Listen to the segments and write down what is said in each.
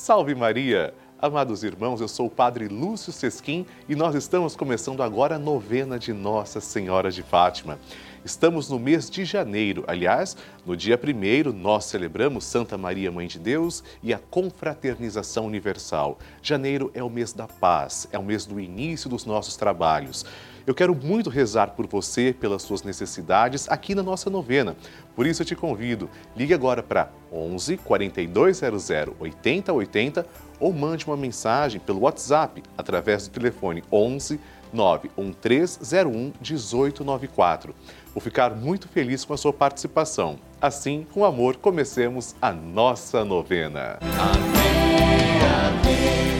Salve Maria! Amados irmãos, eu sou o Padre Lúcio Sesquim e nós estamos começando agora a novena de Nossa Senhora de Fátima. Estamos no mês de janeiro. Aliás, no dia 1 nós celebramos Santa Maria, Mãe de Deus e a confraternização universal. Janeiro é o mês da paz, é o mês do início dos nossos trabalhos. Eu quero muito rezar por você, pelas suas necessidades aqui na nossa novena. Por isso eu te convido, ligue agora para 11 4200 8080 ou mande uma mensagem pelo WhatsApp através do telefone 11 91301 1894. Vou ficar muito feliz com a sua participação. Assim, com amor, comecemos a nossa novena. Amém, amém.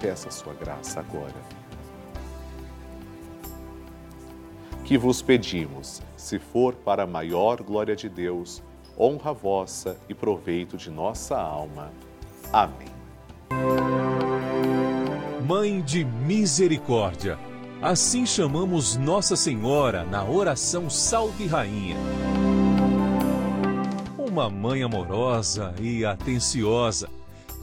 Peça sua graça agora. Que vos pedimos, se for para a maior glória de Deus, honra vossa e proveito de nossa alma. Amém. Mãe de Misericórdia, assim chamamos Nossa Senhora na oração Salve Rainha. Uma mãe amorosa e atenciosa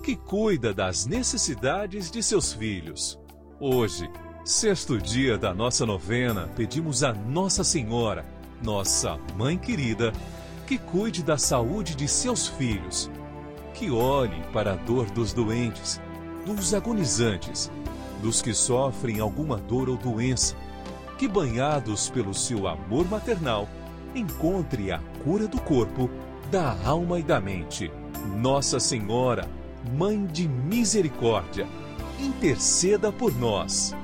que cuida das necessidades de seus filhos. Hoje, sexto dia da nossa novena, pedimos a Nossa Senhora, nossa Mãe querida, que cuide da saúde de seus filhos. que olhe para a dor dos doentes, dos agonizantes, dos que sofrem alguma dor ou doença, que banhados pelo seu amor maternal, encontre a cura do corpo, da alma e da mente. Nossa Senhora, Mãe de Misericórdia, interceda por nós.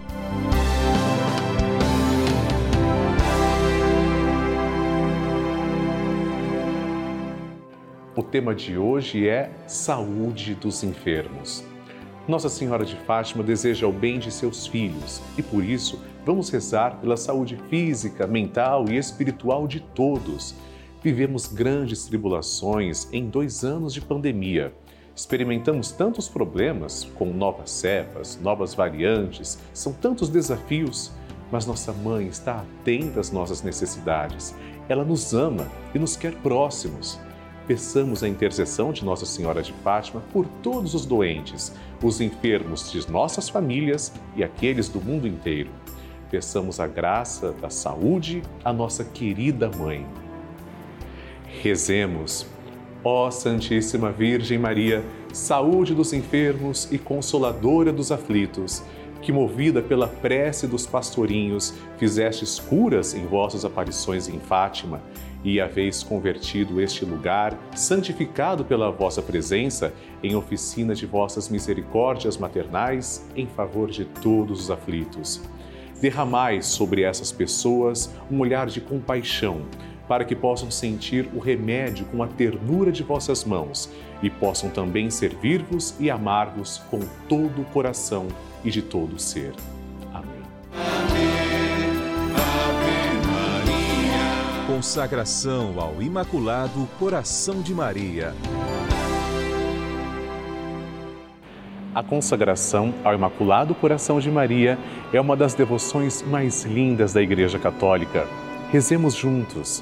O tema de hoje é Saúde dos Enfermos. Nossa Senhora de Fátima deseja o bem de seus filhos e por isso vamos rezar pela saúde física, mental e espiritual de todos. Vivemos grandes tribulações em dois anos de pandemia. Experimentamos tantos problemas com novas cepas, novas variantes, são tantos desafios, mas nossa mãe está atenta às nossas necessidades. Ela nos ama e nos quer próximos peçamos a intercessão de Nossa Senhora de Fátima por todos os doentes, os enfermos de nossas famílias e aqueles do mundo inteiro. Peçamos a graça da saúde à nossa querida mãe. Rezemos. Ó Santíssima Virgem Maria, saúde dos enfermos e consoladora dos aflitos, que movida pela prece dos pastorinhos, fizestes curas em vossas aparições em Fátima e haveis convertido este lugar, santificado pela vossa presença, em oficina de vossas misericórdias maternais, em favor de todos os aflitos. Derramai sobre essas pessoas um olhar de compaixão, para que possam sentir o remédio com a ternura de vossas mãos e possam também servir-vos e amar-vos com todo o coração e de todo o ser. Consagração ao Imaculado Coração de Maria. A consagração ao Imaculado Coração de Maria é uma das devoções mais lindas da Igreja Católica. Rezemos juntos.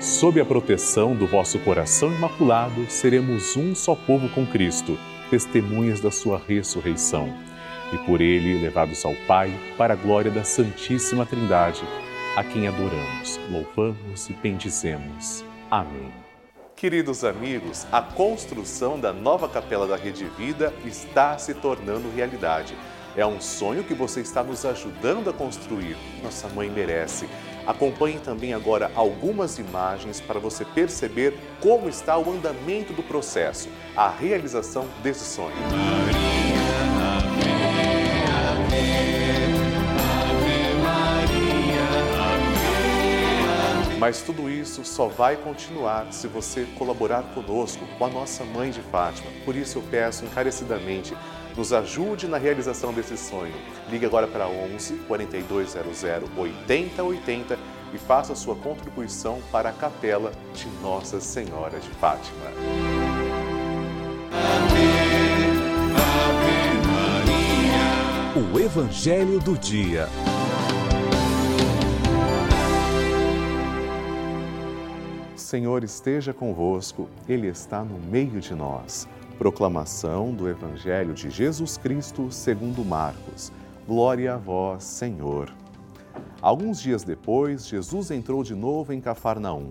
Sob a proteção do vosso coração imaculado, seremos um só povo com Cristo, testemunhas da sua ressurreição. E por ele levados ao Pai, para a glória da Santíssima Trindade a quem adoramos, louvamos e bendizemos. Amém. Queridos amigos, a construção da nova capela da Rede Vida está se tornando realidade. É um sonho que você está nos ajudando a construir. Nossa mãe merece. Acompanhe também agora algumas imagens para você perceber como está o andamento do processo, a realização desse sonho. Mas tudo isso só vai continuar se você colaborar conosco, com a nossa Mãe de Fátima. Por isso eu peço encarecidamente, nos ajude na realização desse sonho. Ligue agora para 11 4200 8080 e faça sua contribuição para a capela de Nossa Senhora de Fátima. O Evangelho do Dia. Senhor esteja convosco, Ele está no meio de nós. Proclamação do Evangelho de Jesus Cristo segundo Marcos. Glória a vós, Senhor. Alguns dias depois, Jesus entrou de novo em Cafarnaum.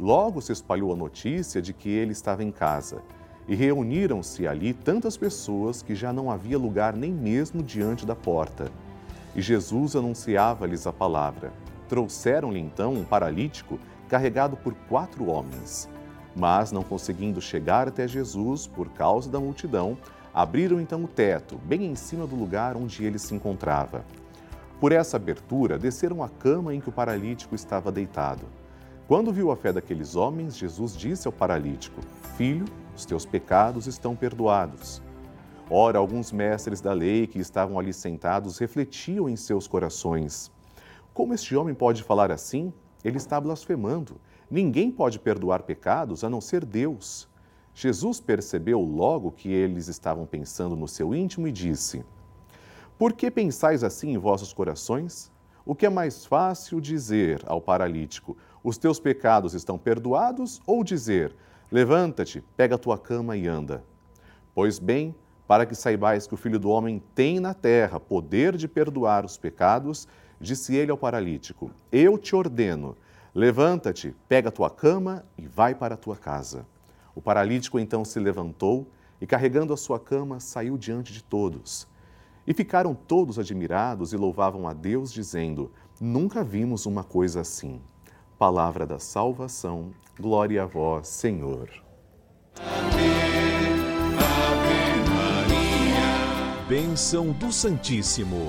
Logo se espalhou a notícia de que ele estava em casa. E reuniram-se ali tantas pessoas que já não havia lugar nem mesmo diante da porta. E Jesus anunciava-lhes a palavra. Trouxeram-lhe então um paralítico carregado por quatro homens. Mas, não conseguindo chegar até Jesus por causa da multidão, abriram então o teto, bem em cima do lugar onde ele se encontrava. Por essa abertura, desceram a cama em que o paralítico estava deitado. Quando viu a fé daqueles homens, Jesus disse ao paralítico: Filho, os teus pecados estão perdoados. Ora, alguns mestres da lei que estavam ali sentados refletiam em seus corações: Como este homem pode falar assim? ele está blasfemando. Ninguém pode perdoar pecados a não ser Deus. Jesus percebeu logo que eles estavam pensando no seu íntimo e disse: Por que pensais assim em vossos corações? O que é mais fácil dizer ao paralítico: Os teus pecados estão perdoados? Ou dizer: Levanta-te, pega a tua cama e anda? Pois bem, para que saibais que o Filho do Homem tem na terra poder de perdoar os pecados, disse ele ao paralítico: Eu te ordeno, levanta-te, pega a tua cama e vai para a tua casa. O paralítico então se levantou e, carregando a sua cama, saiu diante de todos. E ficaram todos admirados e louvavam a Deus, dizendo: Nunca vimos uma coisa assim. Palavra da salvação, glória a vós, Senhor. Amém. Ave Maria. Bênção do Santíssimo.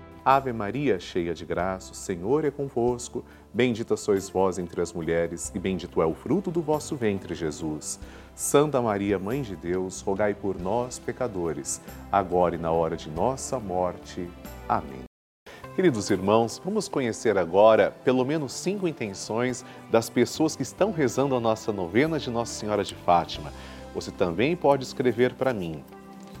Ave Maria, cheia de graça, o Senhor é convosco. Bendita sois vós entre as mulheres, e bendito é o fruto do vosso ventre, Jesus. Santa Maria, Mãe de Deus, rogai por nós, pecadores, agora e na hora de nossa morte. Amém. Queridos irmãos, vamos conhecer agora pelo menos cinco intenções das pessoas que estão rezando a nossa novena de Nossa Senhora de Fátima. Você também pode escrever para mim.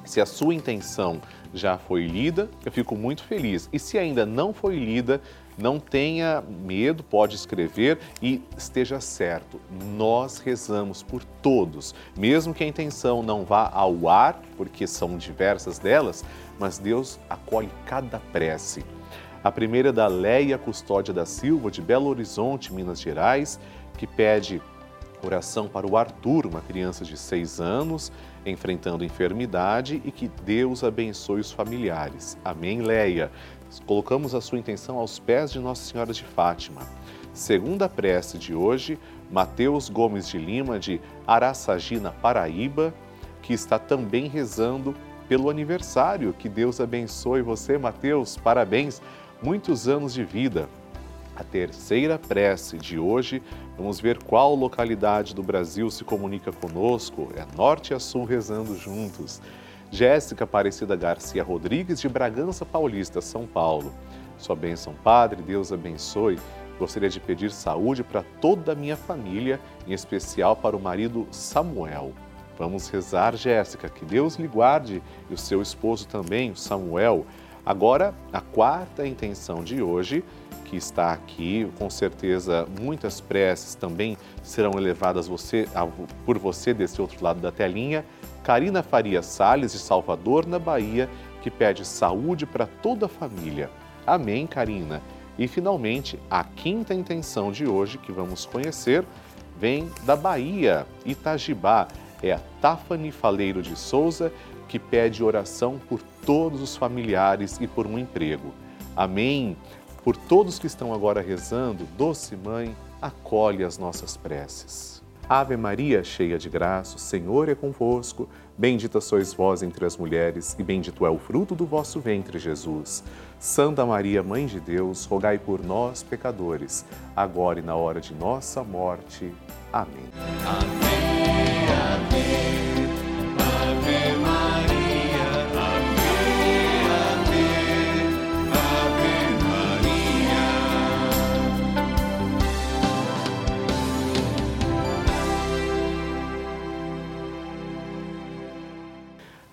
Se a sua intenção já foi lida, eu fico muito feliz. E se ainda não foi lida, não tenha medo, pode escrever e esteja certo. Nós rezamos por todos, mesmo que a intenção não vá ao ar, porque são diversas delas, mas Deus acolhe cada prece. A primeira é da Leia Custódia da Silva, de Belo Horizonte, Minas Gerais, que pede oração para o Arthur, uma criança de seis anos, enfrentando enfermidade e que Deus abençoe os familiares. Amém, Leia. Colocamos a sua intenção aos pés de Nossa Senhora de Fátima. Segunda prece de hoje, Mateus Gomes de Lima, de Araçagina, Paraíba, que está também rezando pelo aniversário. Que Deus abençoe você, Mateus. Parabéns, muitos anos de vida. A terceira prece de hoje, vamos ver qual localidade do Brasil se comunica conosco. É norte a sul rezando juntos. Jéssica Aparecida Garcia Rodrigues, de Bragança Paulista, São Paulo. Sua bênção, Padre, Deus abençoe. Gostaria de pedir saúde para toda a minha família, em especial para o marido Samuel. Vamos rezar, Jéssica, que Deus lhe guarde e o seu esposo também, Samuel. Agora, a quarta intenção de hoje, que está aqui, com certeza muitas preces também serão elevadas você, por você desse outro lado da telinha. Karina Faria Sales, de Salvador, na Bahia, que pede saúde para toda a família. Amém, Karina. E finalmente, a quinta intenção de hoje que vamos conhecer vem da Bahia, Itajibá. É a Tafani Faleiro de Souza que pede oração por todos os familiares e por um emprego. Amém. Por todos que estão agora rezando, doce mãe, acolhe as nossas preces. Ave Maria, cheia de graça, o Senhor é convosco. Bendita sois vós entre as mulheres, e bendito é o fruto do vosso ventre, Jesus. Santa Maria, Mãe de Deus, rogai por nós, pecadores, agora e na hora de nossa morte. Amém. Amém. Amém.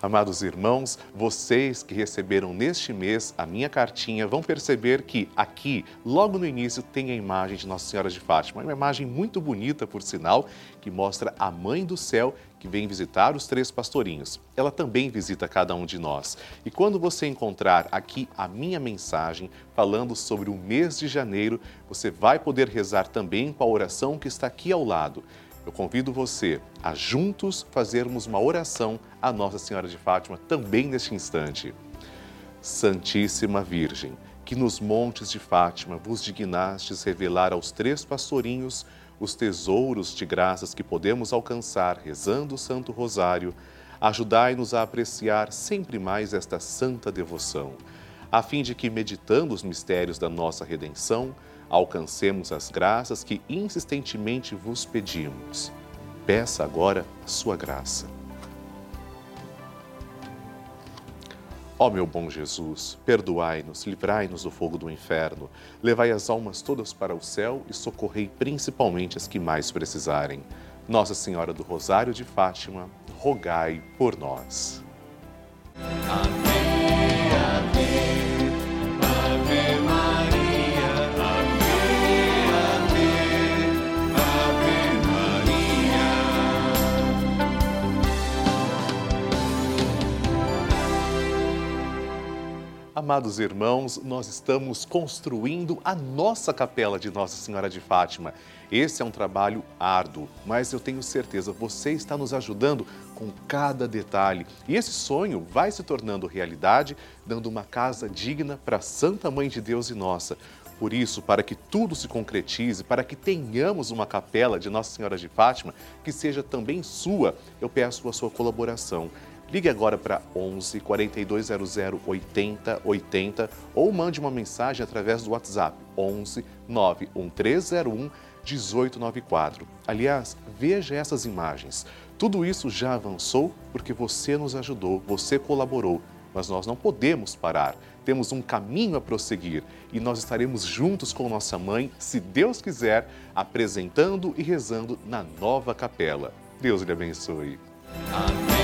Amados irmãos, vocês que receberam neste mês a minha cartinha vão perceber que aqui, logo no início, tem a imagem de Nossa Senhora de Fátima. É uma imagem muito bonita, por sinal, que mostra a Mãe do Céu que vem visitar os três pastorinhos. Ela também visita cada um de nós. E quando você encontrar aqui a minha mensagem falando sobre o mês de janeiro, você vai poder rezar também com a oração que está aqui ao lado eu convido você a juntos fazermos uma oração à Nossa Senhora de Fátima também neste instante. Santíssima Virgem, que nos montes de Fátima vos dignastes revelar aos três pastorinhos os tesouros de graças que podemos alcançar rezando o Santo Rosário, ajudai-nos a apreciar sempre mais esta santa devoção, a fim de que, meditando os mistérios da nossa redenção, alcancemos as graças que insistentemente vos pedimos. Peça agora a sua graça. Ó meu bom Jesus, perdoai-nos, livrai-nos do fogo do inferno, levai as almas todas para o céu e socorrei principalmente as que mais precisarem. Nossa Senhora do Rosário de Fátima, rogai por nós. Amém, amém, Amados irmãos, nós estamos construindo a nossa capela de Nossa Senhora de Fátima. Esse é um trabalho árduo, mas eu tenho certeza você está nos ajudando com cada detalhe. E esse sonho vai se tornando realidade, dando uma casa digna para Santa Mãe de Deus e nossa. Por isso, para que tudo se concretize, para que tenhamos uma capela de Nossa Senhora de Fátima que seja também sua, eu peço a sua colaboração. Ligue agora para 11 4200 80 80 ou mande uma mensagem através do WhatsApp 11 91301 1894. Aliás, veja essas imagens. Tudo isso já avançou porque você nos ajudou, você colaborou, mas nós não podemos parar. Temos um caminho a prosseguir e nós estaremos juntos com nossa mãe, se Deus quiser, apresentando e rezando na nova capela. Deus lhe abençoe. Amém.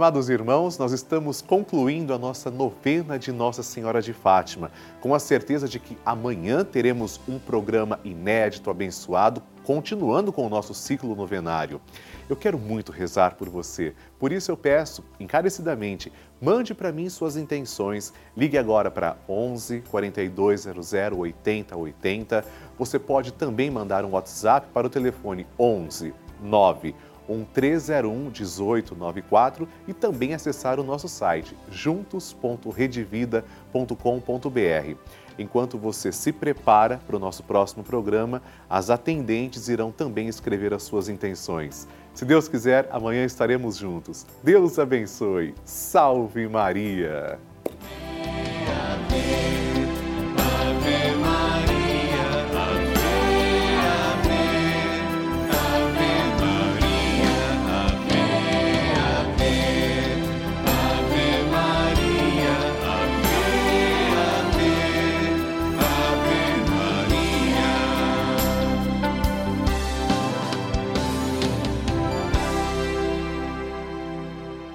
Amados irmãos, nós estamos concluindo a nossa novena de Nossa Senhora de Fátima, com a certeza de que amanhã teremos um programa inédito, abençoado, continuando com o nosso ciclo novenário. Eu quero muito rezar por você, por isso eu peço, encarecidamente, mande para mim suas intenções. Ligue agora para 11 4200 8080. Você pode também mandar um WhatsApp para o telefone 11 9 1301 1894 e também acessar o nosso site juntos.redevida.com.br. Enquanto você se prepara para o nosso próximo programa, as atendentes irão também escrever as suas intenções. Se Deus quiser, amanhã estaremos juntos. Deus abençoe. Salve Maria!